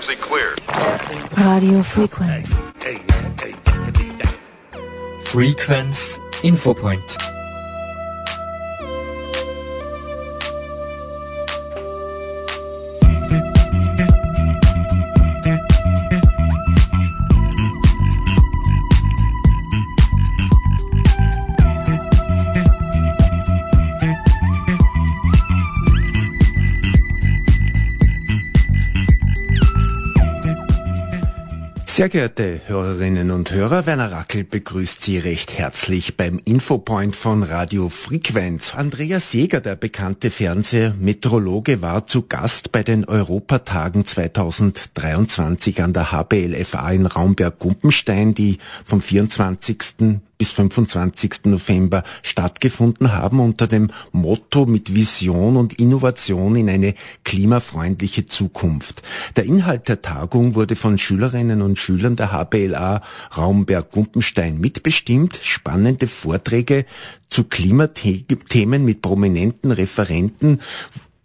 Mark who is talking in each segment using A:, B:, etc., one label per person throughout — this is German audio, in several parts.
A: frequency clear.
B: Radio Frequenz.
C: Frequenz Infopoint.
D: Sehr geehrte Hörerinnen und Hörer, Werner Rackel begrüßt Sie recht herzlich beim Infopoint von Radio Frequenz. Andreas Jäger, der bekannte Fernsehmetrologe, war zu Gast bei den Europatagen 2023 an der HBLFA in Raumberg-Gumpenstein, die vom 24 bis 25. November stattgefunden haben unter dem Motto mit Vision und Innovation in eine klimafreundliche Zukunft. Der Inhalt der Tagung wurde von Schülerinnen und Schülern der HBLA Raumberg-Gumpenstein mitbestimmt. Spannende Vorträge zu Klimathemen mit prominenten Referenten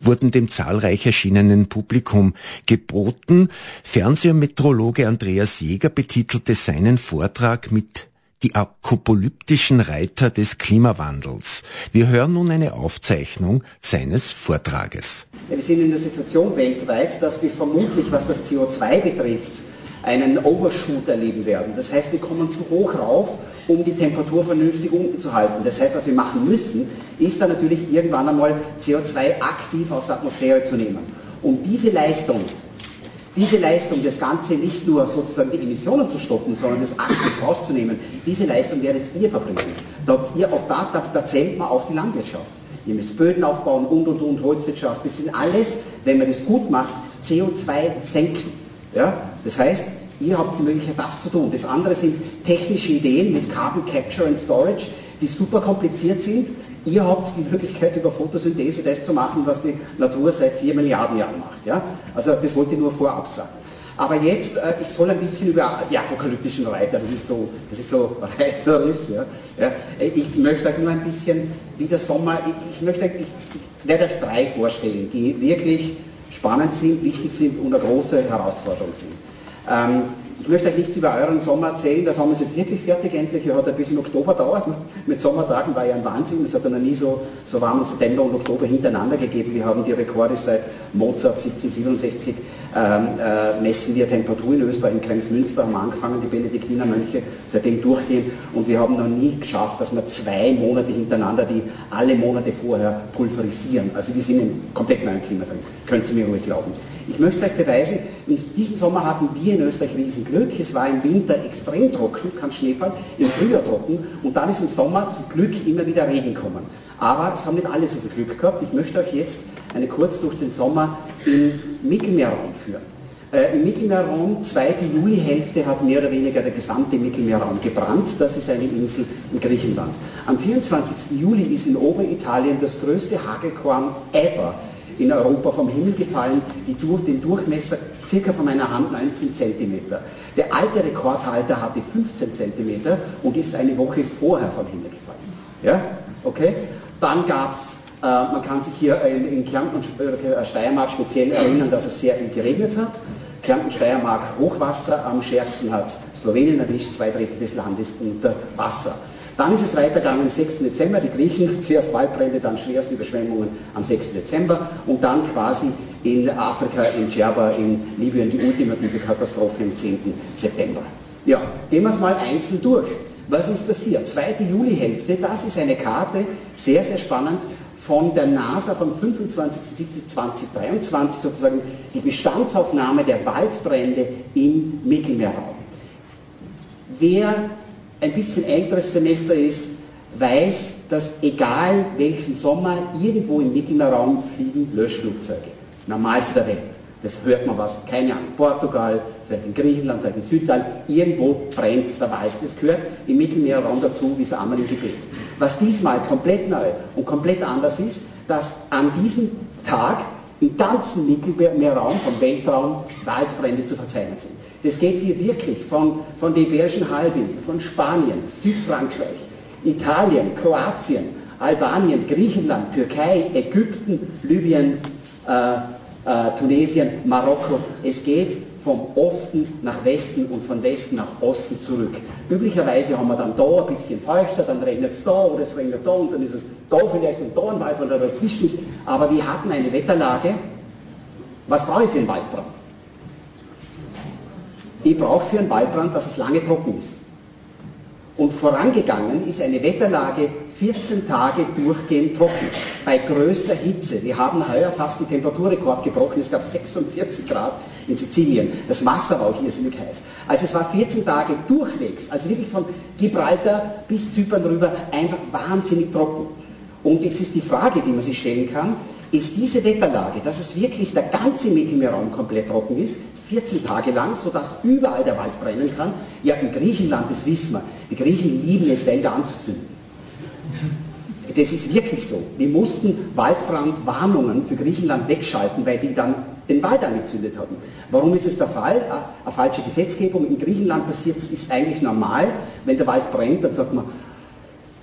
D: wurden dem zahlreich erschienenen Publikum geboten. Fernsehmetrologe Andreas Jäger betitelte seinen Vortrag mit die apokalyptischen Reiter des Klimawandels. Wir hören nun eine Aufzeichnung seines Vortrages.
E: Wir sind in der Situation weltweit, dass wir vermutlich, was das CO2 betrifft, einen Overshoot erleben werden. Das heißt, wir kommen zu hoch rauf, um die Temperatur vernünftig unten zu halten. Das heißt, was wir machen müssen, ist dann natürlich irgendwann einmal CO2 aktiv aus der Atmosphäre zu nehmen. Um diese Leistung diese Leistung, das Ganze nicht nur sozusagen die Emissionen zu stoppen, sondern das aktiv rauszunehmen, diese Leistung werdet ihr verbringen. Auf da, da, da zählt man auf die Landwirtschaft. Ihr müsst Böden aufbauen und und und, Holzwirtschaft. Das sind alles, wenn man das gut macht, CO2 senken. Ja? Das heißt, ihr habt die Möglichkeit, das zu tun. Das andere sind technische Ideen mit Carbon Capture and Storage, die super kompliziert sind, Ihr habt die Möglichkeit, über Photosynthese das zu machen, was die Natur seit vier Milliarden Jahren macht. Ja? Also das wollte ich nur vorab sagen. Aber jetzt, äh, ich soll ein bisschen über die apokalyptischen Reiter, das ist so, das ist so reißerisch. Ja? Ja, ich möchte euch nur ein bisschen, wie der Sommer, ich, ich möchte, ich, ich werde euch drei vorstellen, die wirklich spannend sind, wichtig sind und eine große Herausforderung sind. Ähm, ich möchte euch nichts über euren Sommer erzählen, der Sommer ist jetzt wirklich fertig endlich, er hat ein bisschen Oktober dauert. Mit Sommertagen war ja ein Wahnsinn, es hat ja noch nie so, so warmen September und Oktober hintereinander gegeben. Wir haben die Rekorde seit Mozart 1767, ähm, äh, messen wir Temperatur in Österreich, in Kremsmünster haben angefangen, die Benediktinermönche seitdem durchgehen und wir haben noch nie geschafft, dass wir zwei Monate hintereinander die alle Monate vorher pulverisieren. Also wir sind im komplett neuen Klima drin, könnt ihr mir ruhig glauben. Ich möchte euch beweisen, diesen Sommer hatten wir in Österreich riesen Glück. Es war im Winter extrem trocken, kein Schneefall, im Frühjahr trocken und dann ist im Sommer zum Glück immer wieder Regen gekommen. Aber es haben nicht alle so viel Glück gehabt. Ich möchte euch jetzt eine kurz durch den Sommer im Mittelmeerraum führen. Äh, Im Mittelmeerraum, zweite Julihälfte hat mehr oder weniger der gesamte Mittelmeerraum gebrannt. Das ist eine Insel in Griechenland. Am 24. Juli ist in Oberitalien das größte Hagelkorn ever in Europa vom Himmel gefallen, die durch den Durchmesser circa von meiner Hand 19 cm. Der alte Rekordhalter hatte 15 cm und ist eine Woche vorher vom Himmel gefallen. Ja? Okay? Dann gab es man kann sich hier in, Kärnten und äh, Steiermark speziell erinnern, dass es sehr viel geregnet hat. Kärnten, Steiermark Hochwasser, am stärksten hat Slowenien erwischt, zwei Drittel des Landes unter Wasser. Dann ist es weitergegangen am 6. Dezember, die Griechen, zuerst Waldbrände, dann schwerste Überschwemmungen am 6. Dezember und dann quasi in Afrika, in Djerba, in Libyen die ultimative Katastrophe am 10. September. Ja, gehen wir es mal einzeln durch. Was ist passiert? Zweite Julihälfte, das ist eine Karte, sehr, sehr spannend, von der NASA vom 25.07.2023 sozusagen die Bestandsaufnahme der Waldbrände im Mittelmeerraum. Wer ein bisschen älteres Semester ist, weiß, dass egal welchen Sommer irgendwo im Mittelmeerraum fliegen Löschflugzeuge. Normalste der Welt. Das hört man was, keine Ahnung, Portugal, vielleicht in Griechenland, vielleicht in Südteil, irgendwo brennt der Wald. Das gehört im Mittelmeerraum dazu, wie es einmal im Gebet. Was diesmal komplett neu und komplett anders ist, dass an diesem Tag im ganzen Mittelmeerraum, vom Weltraum, Waldbrände zu verzeichnen sind. Das geht hier wirklich von, von der Iberischen Halbinsel, von Spanien, Südfrankreich, Italien, Kroatien, Albanien, Griechenland, Türkei, Ägypten, Libyen, äh, äh, Tunesien, Marokko. Es geht vom Osten nach Westen und von Westen nach Osten zurück. Üblicherweise haben wir dann da ein bisschen feuchter, dann regnet es da oder es regnet da und dann ist es da vielleicht und da ein Wald, weil da dazwischen ist. Aber wir hatten eine Wetterlage. Was brauche ich für einen Waldbrand? Ich brauche für einen Waldbrand, dass es lange trocken ist. Und vorangegangen ist eine Wetterlage 14 Tage durchgehend trocken, bei größter Hitze. Wir haben heuer fast den Temperaturrekord gebrochen, es gab 46 Grad in Sizilien. Das Wasser war auch irrsinnig heiß. Also es war 14 Tage durchwegs, also wirklich von Gibraltar bis Zypern rüber, einfach wahnsinnig trocken. Und jetzt ist die Frage, die man sich stellen kann, ist diese Wetterlage, dass es wirklich der ganze Mittelmeerraum komplett trocken ist, 14 Tage lang, sodass überall der Wald brennen kann. Ja, in Griechenland, das wissen wir, die Griechen lieben es, Wälder anzuzünden. Das ist wirklich so. Wir mussten Waldbrandwarnungen für Griechenland wegschalten, weil die dann den Wald angezündet haben. Warum ist es der Fall? Eine falsche Gesetzgebung. In Griechenland passiert ist eigentlich normal, wenn der Wald brennt, dann sagt man,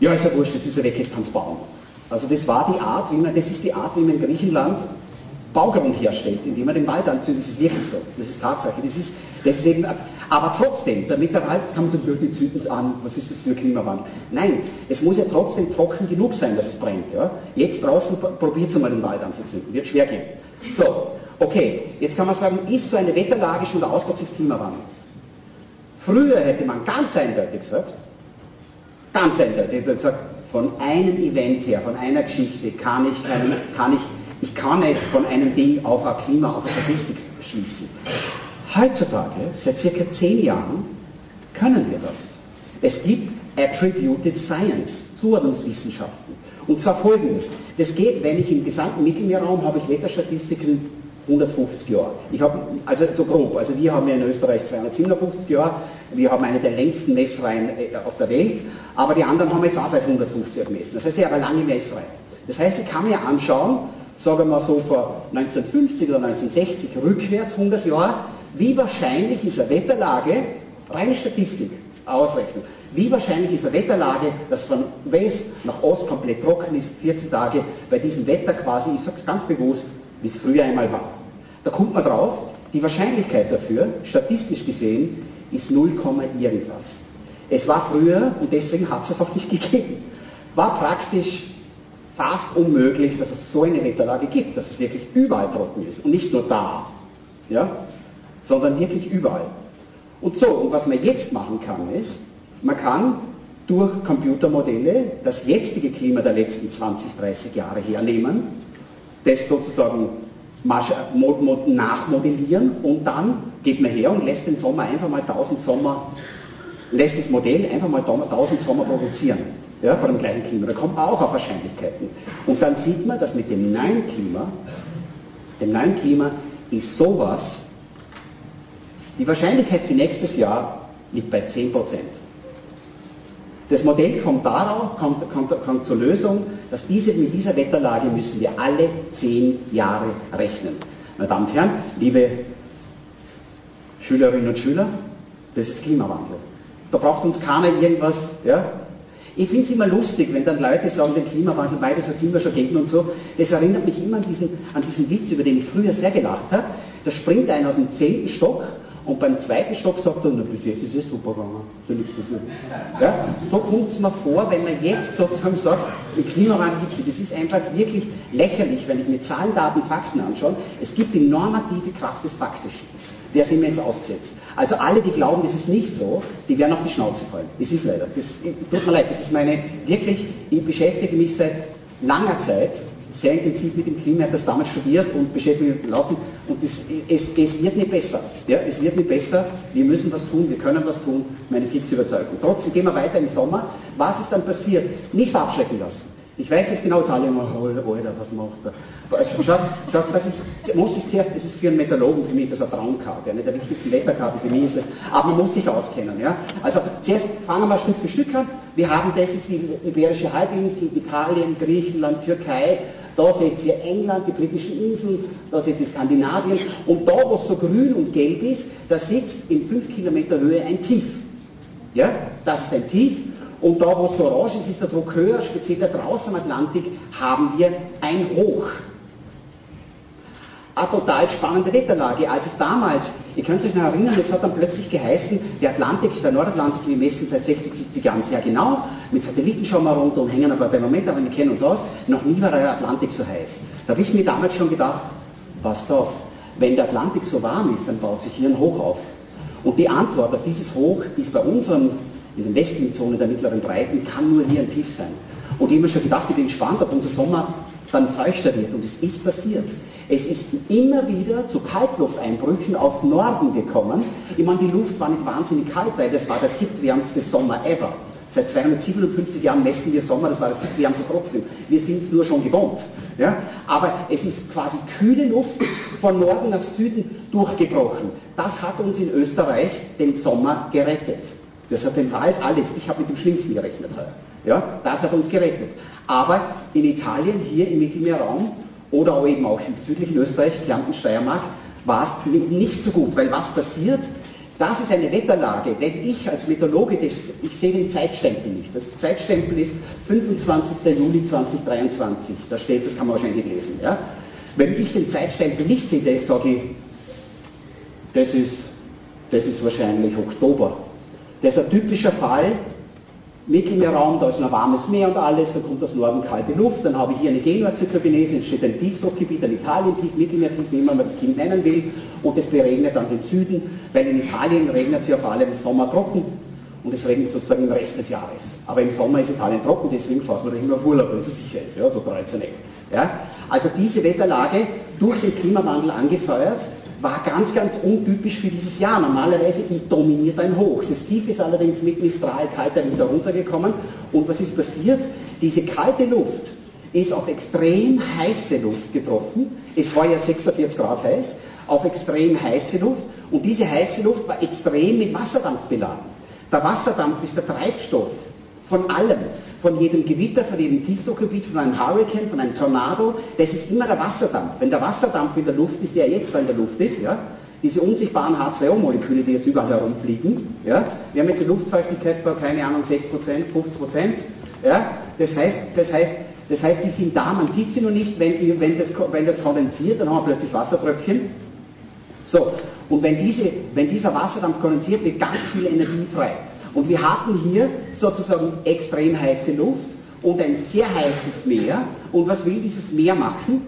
E: ja, ist ja wurscht, jetzt ist er weg, jetzt kann es bauen. Also das war die Art, wie man, das ist die Art, wie man in Griechenland Baugrund herstellt, indem man den Wald anzündet. Das ist wirklich so. Das ist Tatsache. Das ist, das ist eben, aber trotzdem, damit der Wald, kann man so durch die Zünden an, was ist das für Klimawandel? Nein, es muss ja trotzdem trocken genug sein, dass es brennt. Ja? Jetzt draußen probiert es mal den Wald anzuzünden. Wird schwer gehen. So, okay, jetzt kann man sagen, ist so eine Wetterlage schon der Ausdruck des Klimawandels? Früher hätte man ganz eindeutig gesagt, ganz eindeutig, gesagt, von einem Event her, von einer Geschichte kann ich, kann ich ich kann nicht von einem Ding auf ein Klima, auf eine Statistik schließen. Heutzutage, seit circa zehn Jahren, können wir das. Es gibt Attributed Science, Zuordnungswissenschaften. Und zwar folgendes. Das geht, wenn ich im gesamten Mittelmeerraum habe ich Wetterstatistiken 150 Jahre. Ich habe, also so grob, also wir haben ja in Österreich 257 Jahre, wir haben eine der längsten Messreihen äh, auf der Welt, aber die anderen haben jetzt auch seit 150 Jahren gemessen. Das heißt, ich habe eine lange Messreihe. Das heißt, ich kann mir anschauen, sagen wir mal so vor 1950 oder 1960 rückwärts 100 Jahre, wie wahrscheinlich ist eine Wetterlage, reine Statistik, Ausrechnung, wie wahrscheinlich ist eine Wetterlage, dass von West nach Ost komplett trocken ist, 14 Tage, bei diesem Wetter quasi, ich sage es ganz bewusst, wie es früher einmal war. Da kommt man drauf, die Wahrscheinlichkeit dafür, statistisch gesehen, ist 0, irgendwas. Es war früher, und deswegen hat es es auch nicht gegeben, war praktisch fast unmöglich, dass es so eine Wetterlage gibt, dass es wirklich überall trocken ist und nicht nur da, ja, sondern wirklich überall. Und so, und was man jetzt machen kann, ist, man kann durch Computermodelle das jetzige Klima der letzten 20, 30 Jahre hernehmen, das sozusagen nachmodellieren und dann geht man her und lässt den Sommer einfach mal 1000 Sommer, lässt das Modell einfach mal 1000 Sommer produzieren ja, bei dem gleichen Klima. Da kommt man auch auf Wahrscheinlichkeiten. Und dann sieht man, dass mit dem neuen Klima, dem neuen Klima ist sowas, die Wahrscheinlichkeit für nächstes Jahr liegt bei 10%. Das Modell kommt darauf, kommt, kommt, kommt zur Lösung, dass diese, mit dieser Wetterlage müssen wir alle 10 Jahre rechnen. Meine Damen und Herren, liebe Schülerinnen und Schüler, das ist Klimawandel. Da braucht uns keiner irgendwas, ja, ich finde es immer lustig, wenn dann Leute sagen, den Klimawandel, beides hat es immer schon gegeben und so. Das erinnert mich immer an diesen, an diesen Witz, über den ich früher sehr gelacht habe. Da springt einer aus dem zehnten Stock und beim zweiten Stock sagt er, na, bis jetzt ist es super gegangen, da nichts passiert. Ja? So kommt es mir vor, wenn man jetzt sozusagen sagt, den Klimawandel gibt es. Das ist einfach wirklich lächerlich, wenn ich mir Zahlen, Daten, Fakten anschaue. Es gibt die normative Kraft des Faktischen. Der sind mir jetzt ausgesetzt. Also alle, die glauben, das ist nicht so, die werden auf die Schnauze fallen. Das ist leider. Das tut mir leid, das ist meine, wirklich, ich beschäftige mich seit langer Zeit sehr intensiv mit dem Klima, ich habe das damals studiert und beschäftige mich mit dem Laufen und das, es, es, wird nicht besser. Ja, es wird nicht besser, wir müssen was tun, wir können was tun, meine fixe Überzeugung. Trotzdem gehen wir weiter im Sommer. Was ist dann passiert? Nicht abschrecken lassen. Ich weiß jetzt genau, jetzt alle immer, Alter, was macht er? Schaut, das ist, muss ich zuerst, es ist für einen Meteorologen, für mich ist das eine Traumkarte, eine der wichtigsten Wetterkarten für mich ist das, aber man muss sich auskennen. Ja? Also zuerst fangen wir Stück für Stück an. Wir haben, das ist die Iberische Halbinsel, Italien, Griechenland, Türkei, da seht ihr England, die britischen Inseln, da seht ihr Skandinavien und da, wo es so grün und gelb ist, da sitzt in 5 Kilometer Höhe ein Tief. Ja? Das ist ein Tief und da, wo es so orange ist, ist der Druck höher, speziell da draußen am Atlantik haben wir ein Hoch. eine total spannende Wetterlage. Als es damals, ihr könnt euch noch erinnern, es hat dann plötzlich geheißen, der Atlantik, der Nordatlantik, wir messen seit 60, 70 Jahren sehr genau, mit Satelliten schauen wir runter und hängen ein paar Thermometer, aber wir kennen uns aus, noch nie war der Atlantik so heiß. Da habe ich mir damals schon gedacht, passt auf, wenn der Atlantik so warm ist, dann baut sich hier ein Hoch auf. Und die Antwort auf dieses Hoch ist bei unseren, in den westlichen Zonen der mittleren Breiten, kann nur hier ein Tief sein. Und ich habe mir schon gedacht, ich bin gespannt, ob unser Sommer dann feuchter wird. Und es ist passiert. Es ist immer wieder zu Kaltlufteinbrüchen aus Norden gekommen. Ich meine, die Luft war nicht wahnsinnig kalt, weil das war der siebtwärmste Sommer ever. Seit 257 Jahren messen wir Sommer, das war das siebtwärmste trotzdem. Wir sind es nur schon gewohnt. Ja? Aber es ist quasi kühle Luft von Norden nach Süden durchgebrochen. Das hat uns in Österreich den Sommer gerettet. Das hat den Wald alles. Ich habe mit dem Schlimmsten gerechnet heuer. Ja? Das hat uns gerettet. Aber in Italien, hier im Mittelmeerraum oder auch eben auch im südlichen Österreich, Kärnten, Steiermark, war es nicht so gut, weil was passiert? Das ist eine Wetterlage. Wenn ich als Meteorologe, das, ich sehe den Zeitstempel nicht. Das Zeitstempel ist 25. Juli 2023. Da steht, das kann man wahrscheinlich lesen. Ja? Wenn ich den Zeitstempel nicht sehe, dann sage ich, das ist, das ist wahrscheinlich Oktober. Das ist ein typischer Fall, Mittelmeerraum, da ist ein warmes Meer und alles, da kommt aus Norden kalte Luft, dann habe ich hier eine Genua-Zyklogenese, entsteht ein Tiefdruckgebiet, ein Italien-Tief, Mittelmeertief, wie man das Kind nennen will, und es beregnet dann den Süden, weil in Italien regnet es ja vor allem im Sommer trocken und es regnet sozusagen den Rest des Jahres. Aber im Sommer ist Italien trocken, deswegen fährt man immer auf Urlaub, weil es sicher ist, ja, so traditionell. Ja? Also diese Wetterlage durch den Klimawandel angefeuert, war ganz, ganz untypisch für dieses Jahr. Normalerweise dominiert ein Hoch. Das Tief ist allerdings mit Mistral kalter wieder runtergekommen. Und was ist passiert? Diese kalte Luft ist auf extrem heiße Luft getroffen. Es war ja 46 Grad heiß, auf extrem heiße Luft. Und diese heiße Luft war extrem mit Wasserdampf beladen. Der Wasserdampf ist der Treibstoff von allem von jedem Gewitter, von jedem Tiefdruckgebiet, von einem Hurricane, von einem Tornado, das ist immer der Wasserdampf. Wenn der Wasserdampf in der Luft ist, der jetzt in der Luft ist, ja, diese unsichtbaren H2O-Moleküle, die jetzt überall herumfliegen, ja, wir haben jetzt eine Luftfeuchtigkeit von, keine Ahnung, 6%, 50%, ja, das heißt, das heißt, das heißt, die sind da, man sieht sie nur nicht, wenn, sie, wenn, das, wenn das kondensiert, dann haben wir plötzlich Wassertröpfchen. So, und wenn, diese, wenn dieser Wasserdampf kondensiert, wird ganz viel Energie frei. Und wir hatten hier sozusagen extrem heiße Luft und ein sehr heißes Meer. Und was will dieses Meer machen?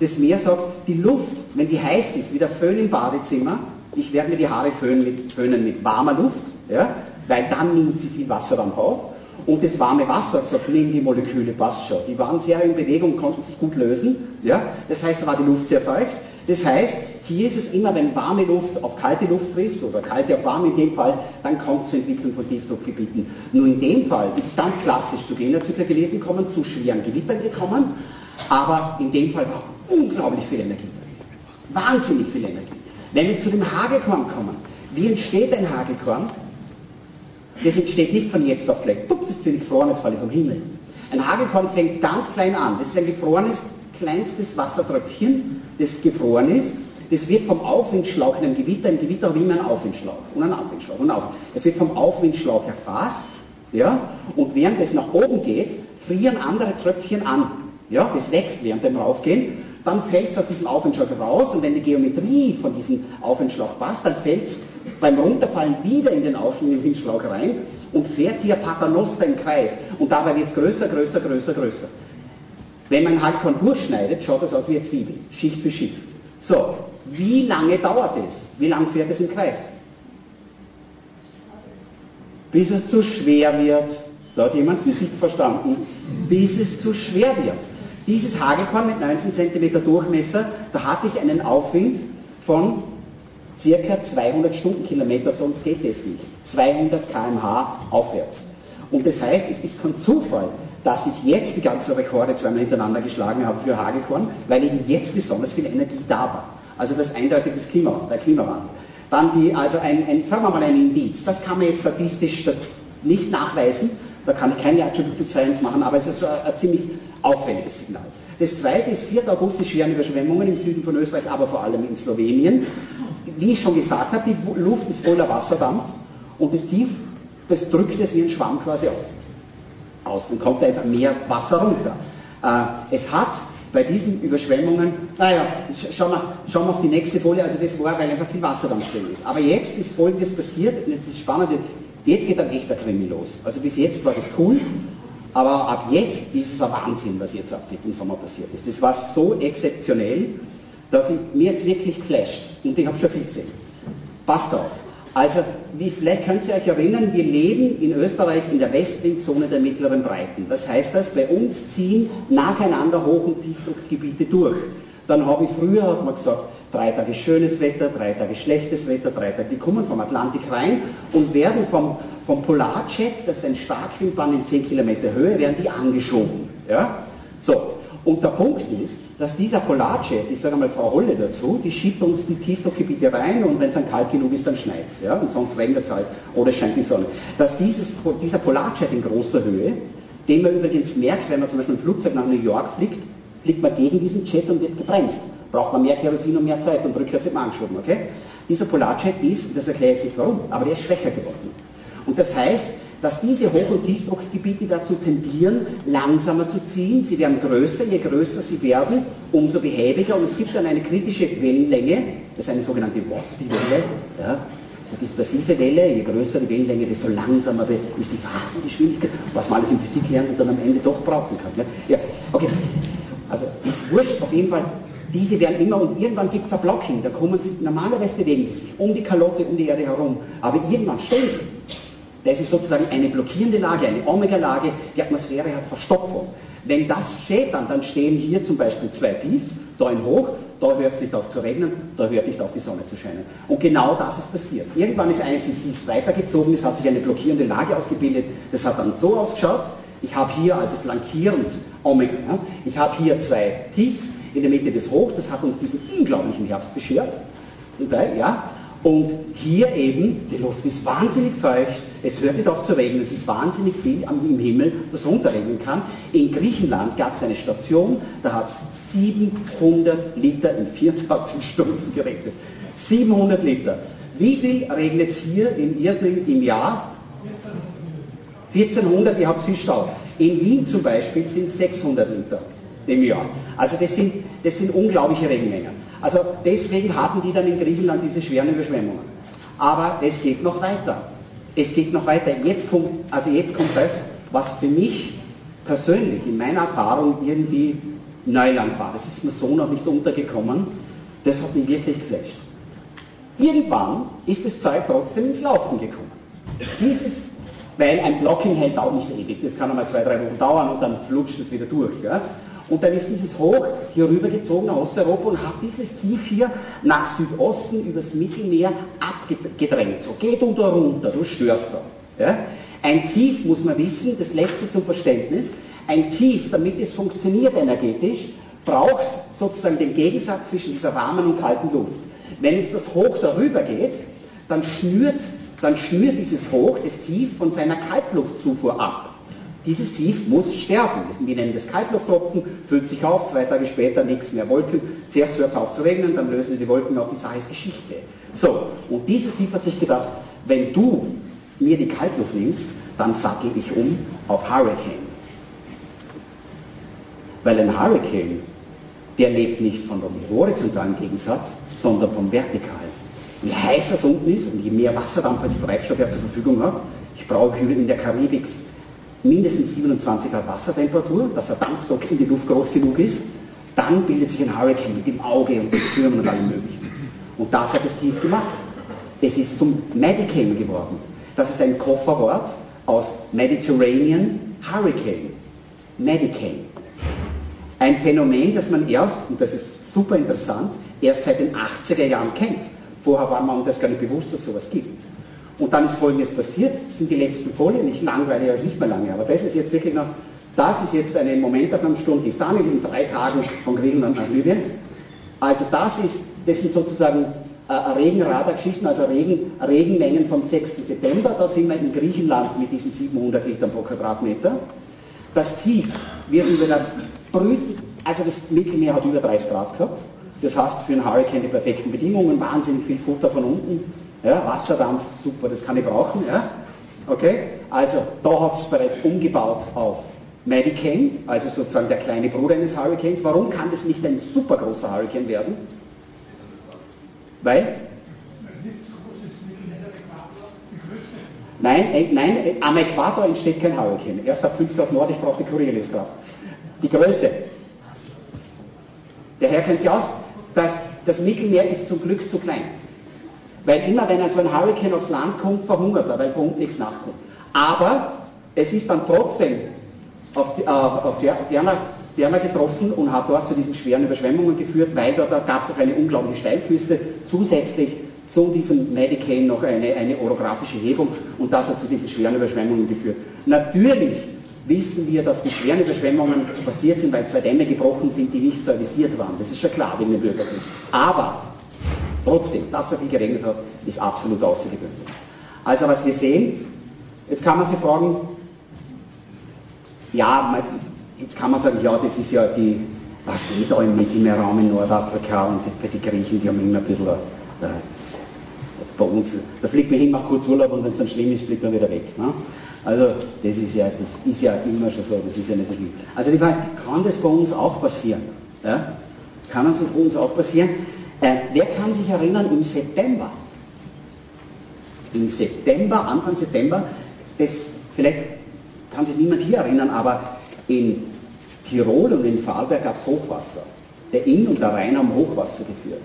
E: Das Meer sagt, die Luft, wenn die heiß ist, wie der Föhn im Badezimmer, ich werde mir die Haare föhnen mit, föhnen mit warmer Luft, ja, weil dann nimmt sie viel Wasser dann auf. Und das warme Wasser gesagt, nehmen die Moleküle, passt schon. Die waren sehr in Bewegung, konnten sich gut lösen. Ja. Das heißt, da war die Luft sehr feucht. Das heißt, hier ist es immer, wenn warme Luft auf kalte Luft trifft, oder kalte auf warme in dem Fall, dann kommt es zur Entwicklung von Tiefdruckgebieten. Nur in dem Fall ist es ganz klassisch zu Generzykler gelesen gekommen, zu schweren Gewittern gekommen, aber in dem Fall war unglaublich viel Energie Wahnsinnig viel Energie. Wenn wir zu dem Hagelkorn kommen, wie entsteht ein Hagelkorn? Das entsteht nicht von jetzt auf gleich. Ups, jetzt bin ich gefroren, jetzt falle ich vom Himmel. Ein Hagelkorn fängt ganz klein an. Das ist ein gefrorenes, kleinstes Wassertröpfchen, das gefroren ist das wird vom Aufwindschlauch in einem Gewitter, im Gewitter habe ich immer einen Aufwindschlauch und einen Abwindschlauch und auf. Es wird vom Aufwindschlauch erfasst, ja, und während es nach oben geht, frieren andere Tröpfchen an. Ja, das wächst während dem Raufgehen, dann fällt es aus diesem Aufwindschlauch raus und wenn die Geometrie von diesem Aufwindschlauch passt, dann fällt es beim Runterfallen wieder in den Aufwindschlauch rein und fährt hier Paternoster im Kreis. Und dabei wird es größer, größer, größer, größer. Wenn man halt von durchschneidet, schaut das aus wie eine Zwiebel, Schicht für Schicht. So, wie lange dauert es? Wie lange fährt es im Kreis? Bis es zu schwer wird. Da hat jemand Physik verstanden. Bis es zu schwer wird. Dieses Hagelkorn mit 19 cm Durchmesser, da hatte ich einen Aufwind von circa 200 Stundenkilometer, sonst geht es nicht. 200 km/h aufwärts. Und das heißt, es ist kein Zufall, dass ich jetzt die ganzen Rekorde zweimal hintereinander geschlagen habe für Hagelkorn, weil eben jetzt besonders viel Energie da war. Also das eindeutig das Klima, der Klimawandel. Dann die, also ein, ein, sagen wir mal ein Indiz, das kann man jetzt statistisch nicht nachweisen, da kann ich keine Attributed Science machen, aber es ist ein, ein ziemlich aufwendiges Signal. Das zweite ist 4. August, die schweren Überschwemmungen im Süden von Österreich, aber vor allem in Slowenien. Wie ich schon gesagt habe, die Luft ist voller Wasserdampf und das Tief, das drückt es wie ein Schwamm quasi auf. Außen kommt einfach mehr Wasser runter. Äh, es hat bei diesen Überschwemmungen, naja, schauen wir, schauen wir auf die nächste Folie, also das war, weil einfach viel Wasser dann drin ist. Aber jetzt ist Folgendes passiert, und jetzt ist spannend, jetzt geht ein echter Krimi los. Also bis jetzt war das cool, aber ab jetzt ist es ein Wahnsinn, was jetzt ab im Sommer passiert ist. Das war so exzeptionell, dass ich, mir jetzt wirklich geflasht und ich habe schon viel gesehen. Passt auf. Also, wie vielleicht könnt ihr euch erinnern, wir leben in Österreich in der Westwindzone der mittleren Breiten. Was heißt das? Bei uns ziehen nacheinander Hoch- und Tiefdruckgebiete durch. Dann habe ich früher, hat man gesagt, drei Tage schönes Wetter, drei Tage schlechtes Wetter, drei Tage, die kommen vom Atlantik rein und werden vom, vom Polarjet, das ist ein Starkwindbahn in 10 Kilometer Höhe, werden die angeschoben. Ja? So, und der Punkt ist, dass dieser Polarjet, ich sage mal Frau Holle dazu, die schiebt uns die Tiefdruckgebiete rein und wenn es dann kalt genug ist, dann schneit es. Ja? Und sonst regnet es halt oder scheint die Sonne. Dass dieses, dieser Polarjet in großer Höhe, den man übrigens merkt, wenn man zum Beispiel ein Flugzeug nach New York fliegt, fliegt man gegen diesen Jet und wird gebremst. Braucht man mehr Kerosin und mehr Zeit und rückwärts man angeschoben. Okay? Dieser Polarjet ist, das erkläre ich sich warum, aber der ist schwächer geworden. Und das heißt, dass diese Hoch- und Tiefdruckgebiete dazu tendieren, langsamer zu ziehen. Sie werden größer, je größer sie werden, umso behäbiger. Und es gibt dann eine kritische Wellenlänge, das ist eine sogenannte WASP-Welle. Ja, also dispersive Welle, je größer die Wellenlänge, desto langsamer ist die Phasengeschwindigkeit, was man alles in Physik lernt und dann am Ende doch brauchen kann. Ja, ja okay. Also ist wurscht, auf jeden Fall diese werden immer und irgendwann gibt es ein Blocking, da kommen sie, normalerweise bewegen sie sich um die Kalotte, um die Erde herum, aber irgendwann ständig das ist sozusagen eine blockierende Lage, eine Omega-Lage, die Atmosphäre hat Verstopfung. Wenn das steht dann, dann stehen hier zum Beispiel zwei Tiefs, da ein Hoch, da hört es nicht auf zu regnen, da hört nicht auf die Sonne zu scheinen. Und genau das ist passiert. Irgendwann ist eines sich weitergezogen, es hat sich eine blockierende Lage ausgebildet, das hat dann so ausgeschaut, ich habe hier also flankierend Omega, ja? ich habe hier zwei Tiefs, in der Mitte des Hoch, das hat uns diesen unglaublichen Herbst beschert, ja? Und hier eben, die Luft ist wahnsinnig feucht, es hört nicht auf zu regnen, es ist wahnsinnig viel im Himmel, das runterregnen kann. In Griechenland gab es eine Station, da hat es 700 Liter in 24 Stunden geregnet. 700 Liter. Wie viel regnet es hier in Irrling im Jahr? 1400, ihr habt viel Stau. In Wien zum Beispiel sind 600 Liter im Jahr. Also das sind, das sind unglaubliche Regenmengen. Also deswegen hatten die dann in Griechenland diese schweren Überschwemmungen. Aber es geht noch weiter. Es geht noch weiter. Jetzt kommt, also jetzt kommt das, was für mich persönlich in meiner Erfahrung irgendwie Neuland war. Das ist mir so noch nicht untergekommen. Das hat mich wirklich geflasht. Irgendwann ist das Zeug trotzdem ins Laufen gekommen. Dieses, weil ein Blocking hält auch nicht ewig. Das kann einmal zwei, drei Wochen dauern und dann flutscht es wieder durch. Ja? Und dann ist dieses Hoch hier rübergezogen nach Osteuropa und hat dieses Tief hier nach Südosten übers Mittelmeer abgedrängt. So, geh du da runter, du störst da. Ja? Ein Tief, muss man wissen, das letzte zum Verständnis, ein Tief, damit es funktioniert energetisch, braucht sozusagen den Gegensatz zwischen dieser warmen und kalten Luft. Wenn jetzt das Hoch darüber geht, dann schnürt, dann schnürt dieses Hoch, das Tief, von seiner Kaltluftzufuhr ab. Dieses Tief muss sterben. Wir nennen das Kaltlufttropfen, füllt sich auf, zwei Tage später nichts mehr Wolken. Zuerst hört es auf zu regnen, dann lösen die Wolken auf, die Sache ist Geschichte. So, und dieses Tief hat sich gedacht, wenn du mir die Kaltluft nimmst, dann sattel ich um auf Hurricane. Weil ein Hurricane, der lebt nicht von dem horizontalen Gegensatz, sondern vom vertikalen. Je heißer es unten ist und je mehr Wasserdampf als Treibstoff er zur Verfügung hat, ich brauche in der Karibik mindestens 27 Grad Wassertemperatur, dass der Dampfdruck in die Luft groß genug ist, dann bildet sich ein Hurricane mit dem Auge und den Stürmen und allem möglichen. Und das hat es tief gemacht. Es ist zum Medicane geworden. Das ist ein Kofferwort aus Mediterranean Hurricane. Medicane. Ein Phänomen, das man erst, und das ist super interessant, erst seit den 80er Jahren kennt. Vorher war man das gar nicht bewusst, dass es sowas gibt. Und dann ist Folgendes passiert, das sind die letzten Folien, ich langweile euch nicht mehr lange, aber das ist jetzt wirklich noch, das ist jetzt eine Momentaufnahmestunde, die Daniel in drei Tagen von Griechenland nach Libyen. Also das ist, das sind sozusagen äh, Regenradargeschichten, also Regen, Regenmengen vom 6. September, da sind wir in Griechenland mit diesen 700 Litern pro Quadratmeter. Das Tief wird über das Brüten, also das Mittelmeer hat über 30 Grad gehabt, das heißt für einen Hurricane die perfekten Bedingungen, wahnsinnig viel Futter von unten, ja, Wasserdampf, super, das kann ich brauchen. Ja? Okay? Also, da hat es bereits umgebaut auf Medicane, also sozusagen der kleine Bruder eines Hurricanes. Warum kann das nicht ein super großer Hurricane werden? Weil? Nein, äh, nein, äh, am Äquator entsteht kein Hurricane. Erst ab 5 Grad Nord, ich brauche die Corioliskraft. Die Größe. Daher kennt Sie aus, dass das Mittelmeer ist zum Glück zu klein. Weil immer, wenn so ein Hurricane aufs Land kommt, verhungert er, weil von unten nichts nachkommt. Aber es ist dann trotzdem auf, die, äh, auf Diana, Diana getroffen und hat dort zu diesen schweren Überschwemmungen geführt, weil dort gab es auch eine unglaubliche Steilküste, zusätzlich zu diesem Medicane noch eine, eine orografische Hebung und das hat zu diesen schweren Überschwemmungen geführt. Natürlich wissen wir, dass die schweren Überschwemmungen passiert sind, weil zwei Dämme gebrochen sind, die nicht servisiert waren. Das ist schon klar wegen dem Bürgerkrieg. Aber trotzdem, dass so viel geregnet hat, ist absolut außergewöhnlich. Also was wir sehen, jetzt kann man sich fragen, ja, jetzt kann man sagen, ja, das ist ja die, was geht da im Mittelmeerraum in Nordafrika und die, die Griechen, die haben immer ein bisschen, äh, bei uns, da fliegt man hin, macht kurz Urlaub und wenn es dann schlimm ist, fliegt man wieder weg. Ne? Also das ist, ja, das ist ja immer schon so, das ist ja nicht so schlimm. Also die Frage, kann das bei uns auch passieren? Ja? Kann das bei uns auch passieren? Äh, wer kann sich erinnern, im September, im September, Anfang September, das, vielleicht kann sich niemand hier erinnern, aber in Tirol und in Vorarlberg gab es Hochwasser. Der Inn und der Rhein haben Hochwasser geführt.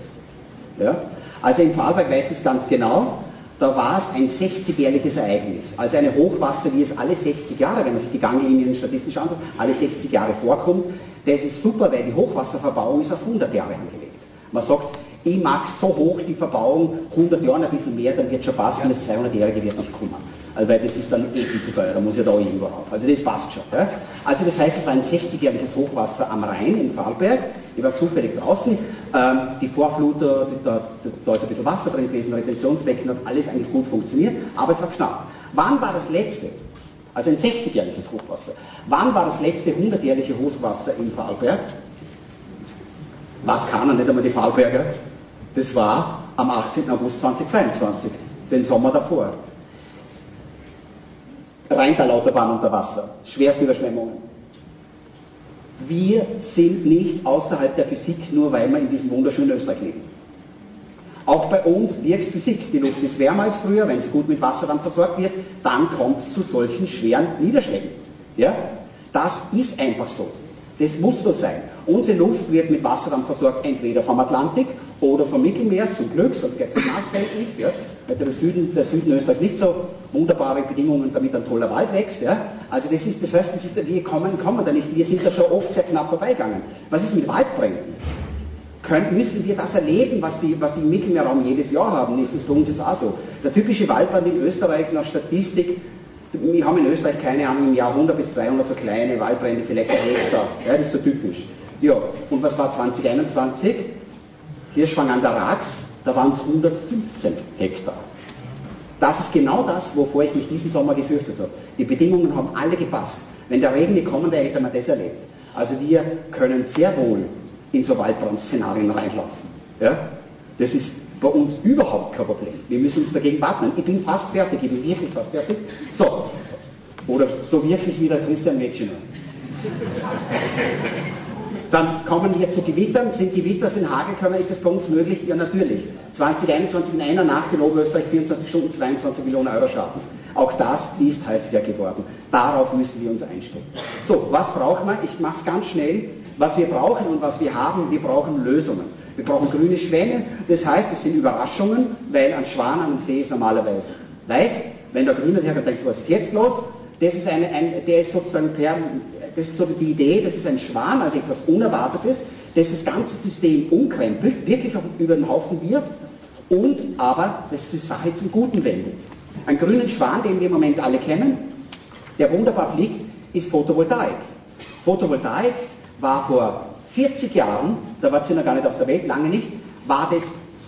E: Ja? Also in Vorarlberg weiß es ganz genau, da war es ein 60-jähriges Ereignis. Also eine Hochwasser, wie es alle 60 Jahre, wenn man sich die Ganglinien statistisch anschaut, alle 60 Jahre vorkommt. Das ist super, weil die Hochwasserverbauung ist auf 100 Jahre angelegt. Man sagt, ich mache so hoch die Verbauung, 100 Jahre ein bisschen mehr, dann wird schon passen, das 200-jährige wird nicht kommen. Also weil das ist dann eh viel zu teuer, da muss ja da irgendwo rauf. Also das passt schon. Ja? Also das heißt, es war ein 60-jähriges Hochwasser am Rhein in Vorarlberg. Ich war zufällig draußen. Ähm, die Vorfluter, da, da ist ein bisschen Wasser drin gewesen, Retentionsbecken, hat alles eigentlich gut funktioniert, aber es war knapp. Wann war das letzte? Also ein 60-jähriges Hochwasser. Wann war das letzte 100-jährige Hochwasser in Vorarlberg? Was kann er nicht einmal die Vorarlberger? Das war am 18. August 2022, den Sommer davor. Rheintal-Autobahn unter Wasser, schwerste Überschwemmungen. Wir sind nicht außerhalb der Physik, nur weil wir in diesem wunderschönen Österreich leben. Auch bei uns wirkt Physik. Die Luft ist wärmer als früher, wenn sie gut mit Wasser dann versorgt wird, dann kommt es zu solchen schweren Niederschlägen. Ja? Das ist einfach so. Das muss so sein. Unsere Luft wird mit Wasser dann versorgt, entweder vom Atlantik oder vom Mittelmeer, zum Glück, sonst geht es im Nassfeld nicht. Ja? Weil der Süden, der Süden Österreichs nicht so wunderbare Bedingungen, damit ein toller Wald wächst. Ja? Also das, ist, das heißt, das ist, wir kommen, kommen da nicht. Wir sind da schon oft sehr knapp vorbeigegangen. Was ist mit Waldbränden? Können, müssen wir das erleben, was die, was die im Mittelmeerraum jedes Jahr haben? Ist das bei uns jetzt auch so? Der typische Waldbrand in Österreich nach Statistik wir haben in Österreich keine Ahnung, im Jahr 100 bis 200 so kleine Waldbrände, vielleicht ein Hektar. Ja, das ist so typisch. Ja, und was war 2021? Hirschfang an der Rax, da waren es 115 Hektar. Das ist genau das, wovor ich mich diesen Sommer gefürchtet habe. Die Bedingungen haben alle gepasst. Wenn der Regen gekommen wäre, hätte man das erlebt. Also wir können sehr wohl in so Waldbrandszenarien reinlaufen. Ja? Das ist bei uns überhaupt kein Problem. Wir müssen uns dagegen wappnen. Ich bin fast fertig, ich bin wirklich fast fertig. So, oder so wirklich wie der Christian Metschiner. Dann kommen wir zu Gewittern. Sind Gewitter, sind Hagelkörner, ist das bei uns möglich? Ja, natürlich. 2021 in einer Nacht in Oberösterreich 24 Stunden 22 Millionen Euro Schaden. Auch das ist häufiger geworden. Darauf müssen wir uns einstellen. So, was braucht man? Ich mache es ganz schnell. Was wir brauchen und was wir haben, wir brauchen Lösungen. Wir brauchen grüne Schwäne. Das heißt, es sind Überraschungen, weil ein Schwan am See ist normalerweise weiß. Wenn der Grüne herkommt, denkt, was ist jetzt los? Das ist eine, ein, der ist sozusagen per, das ist so die Idee, das ist ein Schwan, also etwas Unerwartetes, das das ganze System umkrempelt, wirklich auch über den Haufen wirft und aber das die Sache zum Guten wendet. Ein grünen Schwan, den wir im Moment alle kennen, der wunderbar fliegt, ist Photovoltaik. Photovoltaik war vor 40 Jahren, da war sie noch gar nicht auf der Welt, lange nicht, war das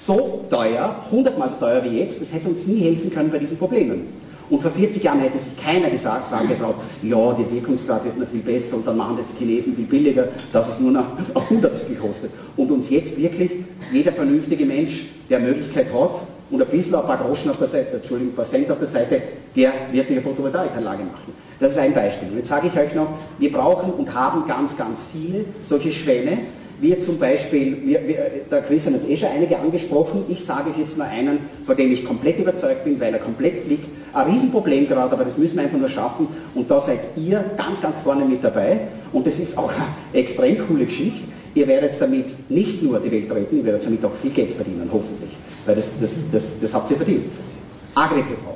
E: so teuer, hundertmal so teuer wie jetzt, das hätte uns nie helfen können bei diesen Problemen. Und vor 40 Jahren hätte sich keiner gesagt, sagen getraut, ja, der Wirkungsgrad wird noch viel besser und dann machen das die Chinesen viel billiger, dass es nur noch ein Hundertstel kostet. Und uns jetzt wirklich jeder vernünftige Mensch, der Möglichkeit hat, und ein bisschen ein paar Groschen auf der Seite, Entschuldigung, ein paar Cent auf der Seite, der wird sich eine Photovoltaikanlage machen. Das ist ein Beispiel. Und jetzt sage ich euch noch, wir brauchen und haben ganz, ganz viele solche Schwäne, wir zum Beispiel, wir, wir, der Chris hat jetzt eh schon einige angesprochen, ich sage euch jetzt mal einen, von dem ich komplett überzeugt bin, weil er komplett fliegt. Ein Riesenproblem gerade, aber das müssen wir einfach nur schaffen und da seid ihr ganz, ganz vorne mit dabei und das ist auch eine extrem coole Geschichte. Ihr werdet damit nicht nur die Welt retten, ihr werdet damit auch viel Geld verdienen, hoffentlich, weil das, das, das, das habt ihr verdient. Agri-PV.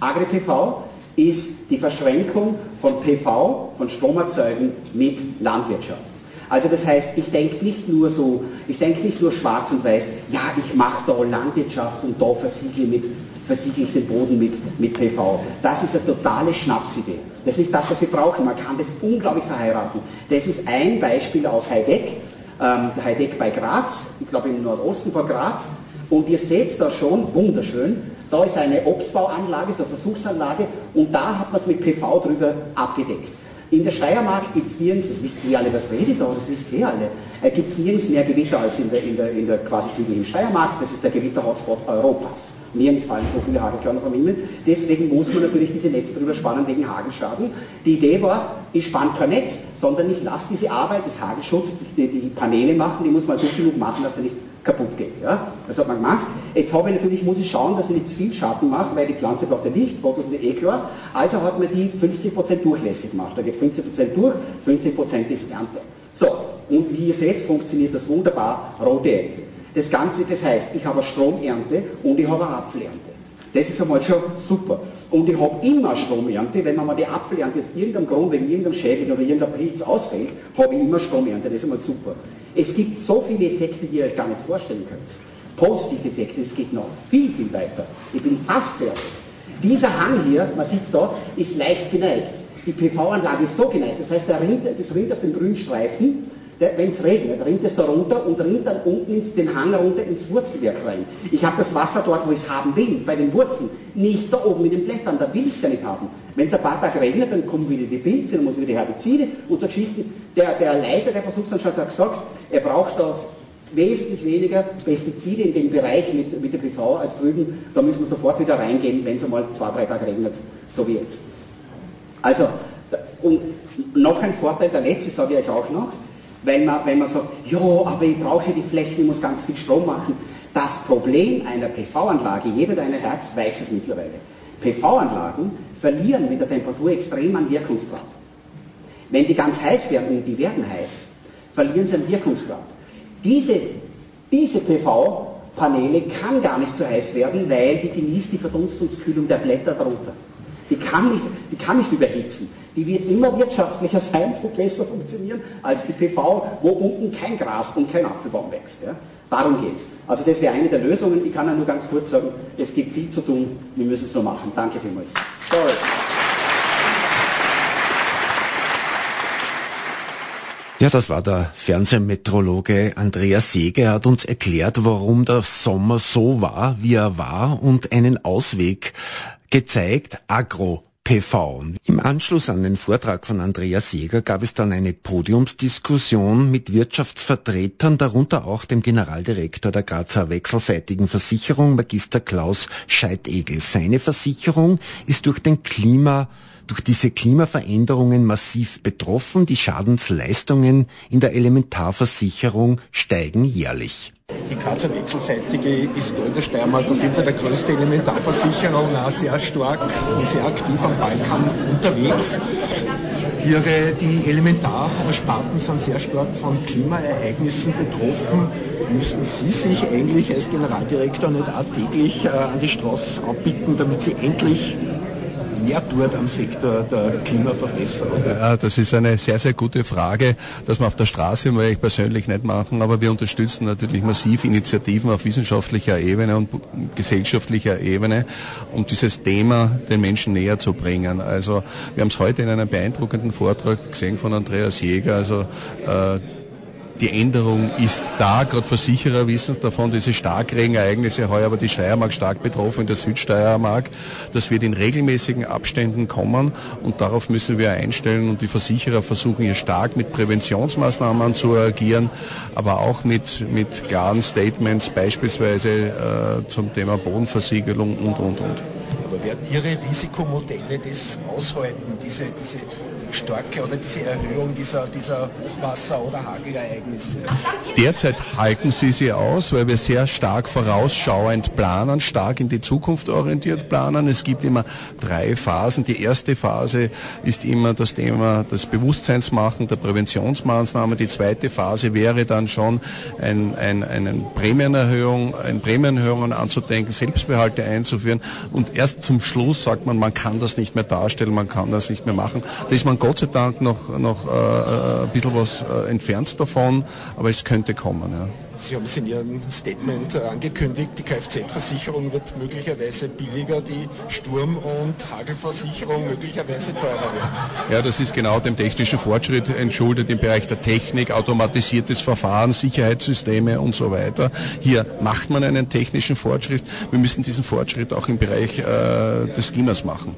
E: Agri-PV ist die Verschränkung von PV, von Stromerzeugen mit Landwirtschaft. Also das heißt, ich denke nicht nur so, ich denke nicht nur schwarz und weiß, ja, ich mache da Landwirtschaft und da versiegle, mit, versiegle ich den Boden mit, mit PV. Das ist eine totale Schnapsidee. Das ist nicht das, was wir brauchen. Man kann das unglaublich verheiraten. Das ist ein Beispiel aus Heideck, ähm, Heideck bei Graz, ich glaube im Nordosten von Graz. Und ihr seht da schon, wunderschön, da ist eine Obstbauanlage, so eine Versuchsanlage, und da hat man es mit PV drüber abgedeckt. In der Steiermark gibt es nirgends, das wisst ihr alle, was redet da, das wisst ihr alle, äh, gibt es nirgends mehr Gewitter als in der, in der, in der quasi südlichen Steiermark, das ist der Gewitter-Hotspot Europas. Nirgends fallen so viele Hagelkörner vom Himmel. Deswegen muss man natürlich diese Netze drüber spannen wegen Hagelschaden. Die Idee war, ich spanne kein Netz, sondern ich lasse diese Arbeit des Hagelschutzes, die, die Paneele machen, die muss man so genug machen, dass sie nicht kaputt geht. Ja? Das hat man gemacht. Jetzt habe ich natürlich, muss ich schauen, dass ich nicht zu viel Schatten mache, weil die Pflanze braucht ja Licht, Fotos sind eh klar. Also hat man die 50% durchlässig gemacht. Da geht 50% durch, 50% ist Ernte. So, und wie ihr seht, funktioniert das wunderbar, rote Äpfel. Das Ganze, das heißt, ich habe eine Stromernte und ich habe eine Apfelernte. Das ist einmal schon super. Und ich habe immer Stromernte, wenn man mal die Apfelernte aus irgendeinem Grund, wegen irgendeinem Schädling oder irgendeinem Pilz ausfällt, habe ich immer Stromernte. Das ist einmal super. Es gibt so viele Effekte, die ihr euch gar nicht vorstellen könnt. Positive Effekte, es geht noch viel, viel weiter. Ich bin fast fertig. Dieser Hang hier, man sieht es da, ist leicht geneigt. Die PV-Anlage ist so geneigt, das heißt, der rinnt, das rinnt auf den grünen Streifen wenn es regnet, rinnt es da runter und rinnt dann unten ins, den Hang runter ins Wurzelwerk rein. Ich habe das Wasser dort, wo ich es haben will, bei den Wurzeln, nicht da oben mit den Blättern, da will ich es ja nicht haben. Wenn es ein paar Tage regnet, dann kommen wieder die Pilze, dann muss wieder die Herbizide und so Geschichten. Der, der Leiter der Versuchsanstalt hat gesagt, er braucht da wesentlich weniger Pestizide in dem Bereich mit, mit der PV als drüben. Da müssen wir sofort wieder reingehen, wenn es einmal zwei, drei Tage regnet, so wie jetzt. Also, und noch ein Vorteil, der letzte sage ich euch auch noch, wenn man, wenn man sagt, ja, aber ich brauche die Flächen, ich muss ganz viel Strom machen. Das Problem einer PV-Anlage, jeder, der eine hat, weiß es mittlerweile. PV-Anlagen verlieren mit der Temperatur extrem an Wirkungsgrad. Wenn die ganz heiß werden, und die werden heiß, verlieren sie an Wirkungsgrad. Diese, diese PV-Paneele kann gar nicht so heiß werden, weil die genießt die Verdunstungskühlung der Blätter drunter. Die kann nicht, die kann nicht überhitzen die wird immer wirtschaftlicher sein und besser funktionieren als die PV, wo unten kein Gras und kein Apfelbaum wächst. Ja? Darum geht es. Also das wäre eine der Lösungen. Ich kann ja nur ganz kurz sagen, es gibt viel zu tun, wir müssen es so machen. Danke vielmals. Sorry.
D: Ja, das war der Fernsehmetrologe Andreas Seeger. Er hat uns erklärt, warum der Sommer so war, wie er war und einen Ausweg gezeigt. Agro PV. Im Anschluss an den Vortrag von Andreas Jäger gab es dann eine Podiumsdiskussion mit Wirtschaftsvertretern, darunter auch dem Generaldirektor der Grazer wechselseitigen Versicherung, Magister Klaus Scheidegel. Seine Versicherung ist durch den Klima durch diese Klimaveränderungen massiv betroffen. Die Schadensleistungen in der Elementarversicherung steigen jährlich.
A: Die Grazer Wechselseitige ist in der Steiermark auf jeden Fall der größte Elementarversicherung, auch sehr stark und sehr aktiv am Balkan unterwegs. Ihre, die Elementarsparten sind sehr stark von Klimaereignissen betroffen. Müssen Sie sich eigentlich als Generaldirektor nicht auch täglich äh, an die Straße abbieten, damit Sie endlich mehr tut am Sektor der Klimaverbesserung?
F: Ja, das ist eine sehr, sehr gute Frage, dass wir auf der Straße mal ich persönlich nicht machen, aber wir unterstützen natürlich massiv Initiativen auf wissenschaftlicher Ebene und gesellschaftlicher Ebene, um dieses Thema den Menschen näher zu bringen. Also wir haben es heute in einem beeindruckenden Vortrag gesehen von Andreas Jäger, also äh, die Änderung ist da. Gerade Versicherer wissen davon, diese Starkregenereignisse heuer aber die Steiermark stark betroffen, in der Südsteiermark. Das wird in regelmäßigen Abständen kommen und darauf müssen wir einstellen und die Versicherer versuchen hier stark mit Präventionsmaßnahmen zu agieren, aber auch mit, mit klaren Statements, beispielsweise äh, zum Thema Bodenversiegelung und, und, und.
A: Aber werden Ihre Risikomodelle das aushalten, diese, diese starke oder diese Erhöhung dieser, dieser Hochwasser- oder Hagelereignisse?
F: Derzeit halten sie sie aus, weil wir sehr stark vorausschauend planen, stark in die Zukunft orientiert planen. Es gibt immer drei Phasen. Die erste Phase ist immer das Thema des Bewusstseinsmachen, der Präventionsmaßnahmen. Die zweite Phase wäre dann schon ein, ein, eine Prämienerhöhung, ein Prämienerhöhungen anzudenken, Selbstbehalte einzuführen. Und erst zum Schluss sagt man, man kann das nicht mehr darstellen, man kann das nicht mehr machen. Da ist man Gott sei Dank noch, noch äh, äh, ein bisschen was äh, entfernt davon, aber es könnte kommen. Ja.
A: Sie haben es in Ihrem Statement angekündigt, die Kfz-Versicherung wird möglicherweise billiger, die Sturm- und Hagelversicherung möglicherweise teurer werden.
F: Ja, das ist genau dem technischen Fortschritt entschuldet im Bereich der Technik, automatisiertes Verfahren, Sicherheitssysteme und so weiter. Hier macht man einen technischen Fortschritt. Wir müssen diesen Fortschritt auch im Bereich äh, des Klimas machen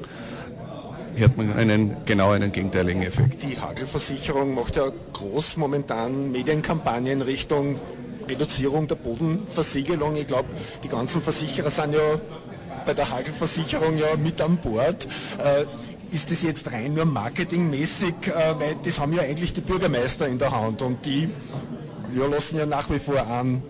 F: hat man einen, genau einen gegenteiligen Effekt.
A: Die Hagelversicherung macht ja groß momentan Medienkampagnen Richtung Reduzierung der Bodenversiegelung. Ich glaube, die ganzen Versicherer sind ja bei der Hagelversicherung ja mit an Bord. Äh, ist das jetzt rein nur marketingmäßig, äh, weil das haben ja eigentlich die Bürgermeister in der Hand und die ja, lassen ja nach wie vor an,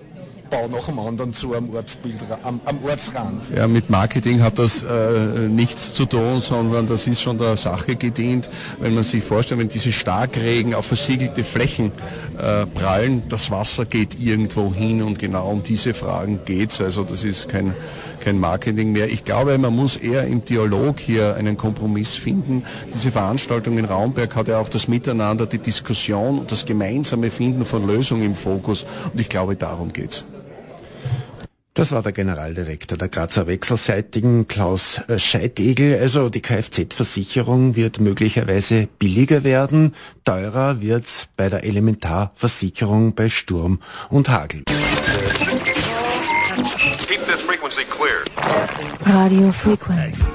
A: Bau nach dem anderen zu am, Ortsbild, am, am Ortsrand.
F: Ja, mit Marketing hat das äh, nichts zu tun, sondern das ist schon der Sache gedient, wenn man sich vorstellt, wenn diese Starkregen auf versiegelte Flächen äh, prallen, das Wasser geht irgendwo hin und genau um diese Fragen geht es. Also das ist kein, kein Marketing mehr. Ich glaube, man muss eher im Dialog hier einen Kompromiss finden. Diese Veranstaltung in Raumberg hat ja auch das Miteinander, die Diskussion und das gemeinsame Finden von Lösungen im Fokus. Und ich glaube, darum geht's.
D: Das war der Generaldirektor der Grazer Wechselseitigen, Klaus Scheidegel. Also die Kfz-Versicherung wird möglicherweise billiger werden, teurer wird's bei der Elementarversicherung bei Sturm und Hagel.
B: Radio Frequency.